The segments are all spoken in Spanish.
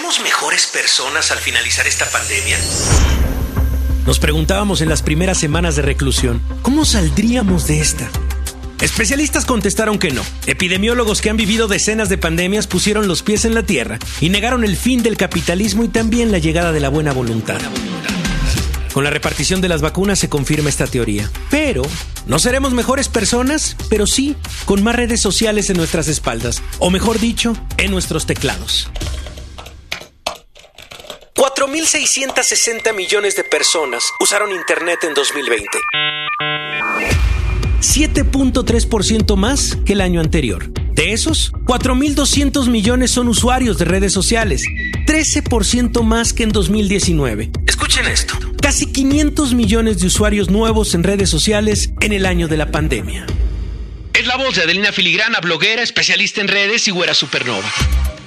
¿Seremos mejores personas al finalizar esta pandemia? Nos preguntábamos en las primeras semanas de reclusión, ¿cómo saldríamos de esta? Especialistas contestaron que no. Epidemiólogos que han vivido decenas de pandemias pusieron los pies en la tierra y negaron el fin del capitalismo y también la llegada de la buena voluntad. Con la repartición de las vacunas se confirma esta teoría. Pero no seremos mejores personas, pero sí con más redes sociales en nuestras espaldas, o mejor dicho, en nuestros teclados. 4.660 millones de personas usaron Internet en 2020. 7.3% más que el año anterior. De esos, 4.200 millones son usuarios de redes sociales, 13% más que en 2019. Escuchen esto. Casi 500 millones de usuarios nuevos en redes sociales en el año de la pandemia. Es la voz de Adelina Filigrana, bloguera, especialista en redes y güera supernova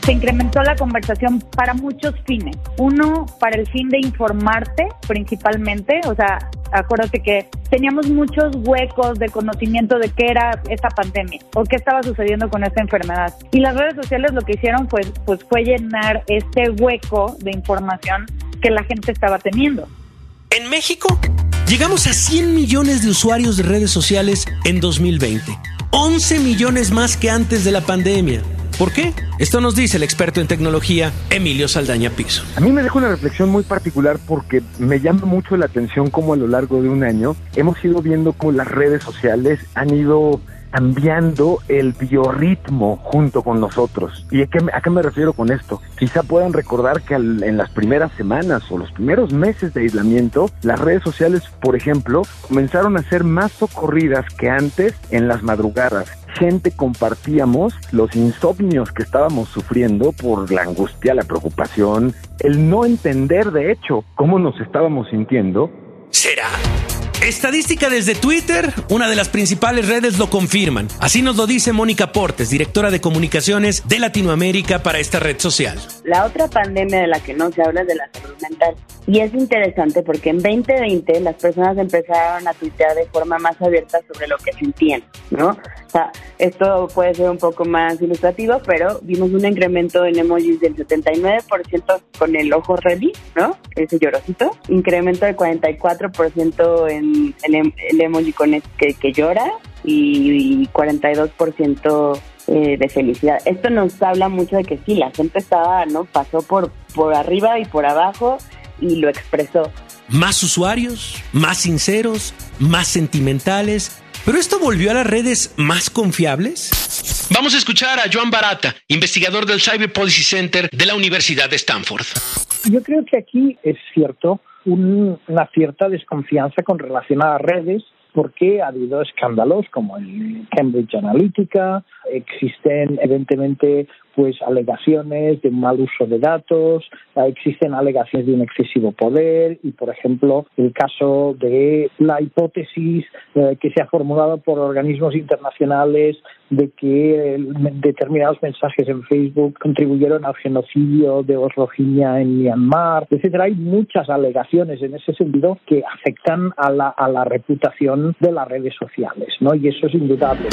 se incrementó la conversación para muchos fines. Uno, para el fin de informarte principalmente, o sea, acuérdate que teníamos muchos huecos de conocimiento de qué era esta pandemia o qué estaba sucediendo con esta enfermedad. Y las redes sociales lo que hicieron pues, pues fue llenar este hueco de información que la gente estaba teniendo. En México, llegamos a 100 millones de usuarios de redes sociales en 2020. 11 millones más que antes de la pandemia. ¿Por qué? Esto nos dice el experto en tecnología Emilio Saldaña Piso. A mí me deja una reflexión muy particular porque me llama mucho la atención cómo a lo largo de un año hemos ido viendo cómo las redes sociales han ido cambiando el biorritmo junto con nosotros. ¿Y a qué, a qué, me refiero con esto? Quizá puedan recordar que en las primeras semanas o los primeros meses de aislamiento, las redes sociales, por ejemplo, comenzaron a ser más socorridas que antes en las madrugadas gente compartíamos los insomnios que estábamos sufriendo por la angustia, la preocupación, el no entender de hecho cómo nos estábamos sintiendo. ¿Será? Estadística desde Twitter, una de las principales redes lo confirman. Así nos lo dice Mónica Portes, directora de comunicaciones de Latinoamérica para esta red social. La otra pandemia de la que no se habla es de la salud mental. Y es interesante porque en 2020 las personas empezaron a tuitear de forma más abierta sobre lo que sentían, ¿no? Sea, esto puede ser un poco más ilustrativo, pero vimos un incremento en emojis del 79% con el ojo ready, ¿no? Ese llorosito. Incremento del 44% en el, el emoji con que, que llora y, 42% eh, de felicidad. Esto nos habla mucho de que sí, la gente estaba, ¿no? Pasó por, por arriba y por abajo y lo expresó. Más usuarios, más sinceros, más sentimentales. ¿Pero esto volvió a las redes más confiables? Vamos a escuchar a Joan Barata, investigador del Cyber Policy Center de la Universidad de Stanford. Yo creo que aquí es cierto una cierta desconfianza con relación a las redes porque ha habido escándalos como el Cambridge Analytica, existen evidentemente pues alegaciones de mal uso de datos, existen alegaciones de un excesivo poder y, por ejemplo, el caso de la hipótesis eh, que se ha formulado por organismos internacionales de que determinados mensajes en Facebook contribuyeron al genocidio de los Rohingya en Myanmar, etcétera. Hay muchas alegaciones en ese sentido que afectan a la, a la reputación de las redes sociales, ¿no? Y eso es indudable.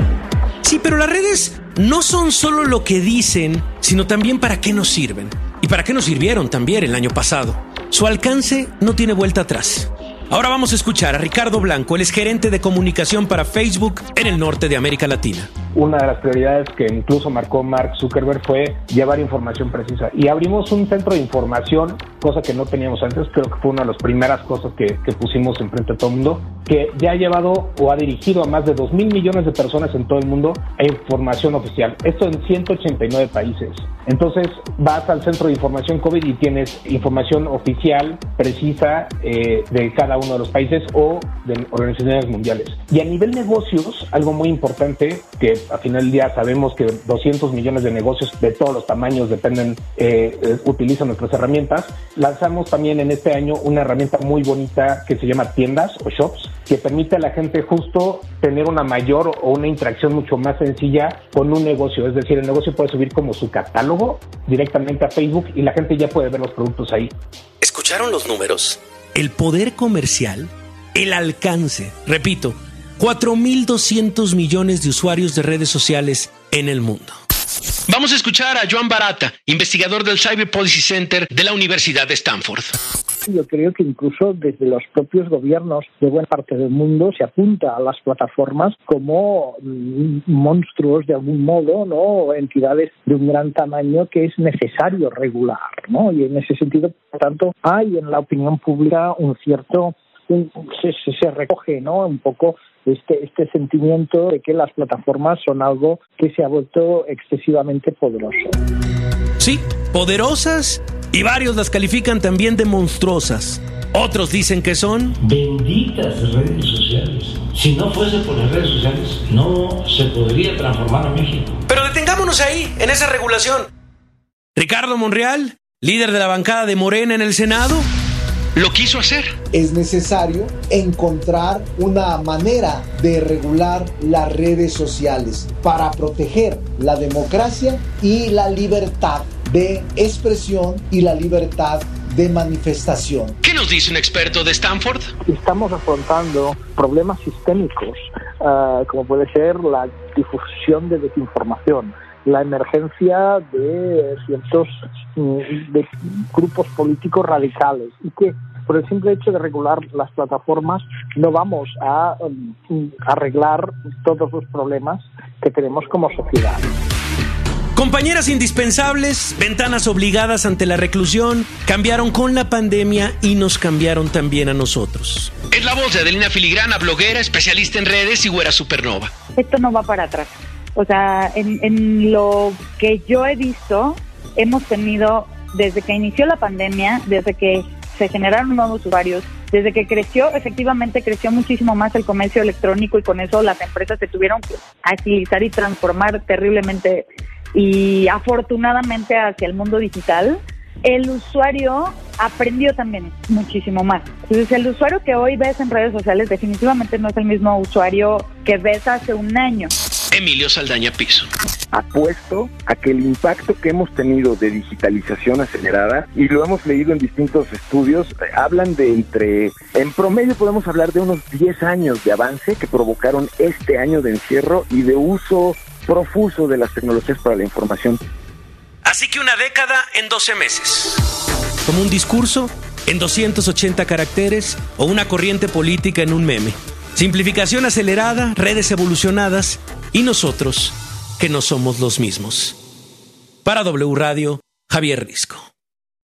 Sí, pero las redes no son solo lo que dicen, sino también para qué nos sirven. Y para qué nos sirvieron también el año pasado. Su alcance no tiene vuelta atrás. Ahora vamos a escuchar a Ricardo Blanco, el es gerente de comunicación para Facebook en el norte de América Latina una de las prioridades que incluso marcó Mark Zuckerberg fue llevar información precisa. Y abrimos un centro de información, cosa que no teníamos antes, creo que fue una de las primeras cosas que, que pusimos enfrente a todo el mundo, que ya ha llevado o ha dirigido a más de 2 mil millones de personas en todo el mundo a información oficial. Esto en 189 países. Entonces vas al centro de información COVID y tienes información oficial, precisa, eh, de cada uno de los países o de organizaciones mundiales. Y a nivel negocios, algo muy importante que a final del día sabemos que 200 millones de negocios de todos los tamaños dependen, eh, eh, utilizan nuestras herramientas. Lanzamos también en este año una herramienta muy bonita que se llama tiendas o shops, que permite a la gente justo tener una mayor o una interacción mucho más sencilla con un negocio. Es decir, el negocio puede subir como su catálogo directamente a Facebook y la gente ya puede ver los productos ahí. ¿Escucharon los números? El poder comercial, el alcance, repito, 4.200 millones de usuarios de redes sociales en el mundo. Vamos a escuchar a Joan Barata, investigador del Cyber Policy Center de la Universidad de Stanford. Yo creo que incluso desde los propios gobiernos de buena parte del mundo se apunta a las plataformas como mm, monstruos de algún modo, ¿no? entidades de un gran tamaño que es necesario regular, ¿no? Y en ese sentido, por tanto, hay en la opinión pública un cierto se, se, recoge ¿no? un poco este, este sentimiento de que las plataformas son algo que se ha vuelto excesivamente poderoso. Sí, poderosas y varios las califican también de monstruosas. Otros dicen que son benditas redes sociales. Si no fuese por las redes sociales, no se podría transformar a México. Pero detengámonos ahí, en esa regulación. Ricardo Monreal, líder de la bancada de Morena en el Senado, lo quiso hacer. Es necesario encontrar una manera de regular las redes sociales para proteger la democracia y la libertad de expresión y la libertad de manifestación. ¿Qué nos dice un experto de Stanford? Estamos afrontando problemas sistémicos, ah, como puede ser la difusión de desinformación, la emergencia de ciertos mm, de grupos políticos radicales y que por el simple hecho de regular las plataformas no vamos a mm, arreglar todos los problemas que tenemos como sociedad. Compañeras indispensables, ventanas obligadas ante la reclusión, cambiaron con la pandemia y nos cambiaron también a nosotros. Es la voz de Adelina Filigrana, bloguera, especialista en redes y güera supernova. Esto no va para atrás. O sea, en, lo que yo he visto, hemos tenido, desde que inició la pandemia, desde que se generaron nuevos usuarios, desde que creció, efectivamente creció muchísimo más el comercio electrónico y con eso las empresas se tuvieron que agilizar y transformar terriblemente y afortunadamente hacia el mundo digital, el usuario aprendió también muchísimo más. Entonces, el usuario que hoy ves en redes sociales definitivamente no es el mismo usuario que ves hace un año. Emilio Saldaña Piso. Apuesto a que el impacto que hemos tenido de digitalización acelerada, y lo hemos leído en distintos estudios, hablan de entre, en promedio podemos hablar de unos 10 años de avance que provocaron este año de encierro y de uso profuso de las tecnologías para la información. Así que una década en 12 meses. Como un discurso en 280 caracteres o una corriente política en un meme. Simplificación acelerada, redes evolucionadas y nosotros que no somos los mismos. Para W Radio, Javier Risco.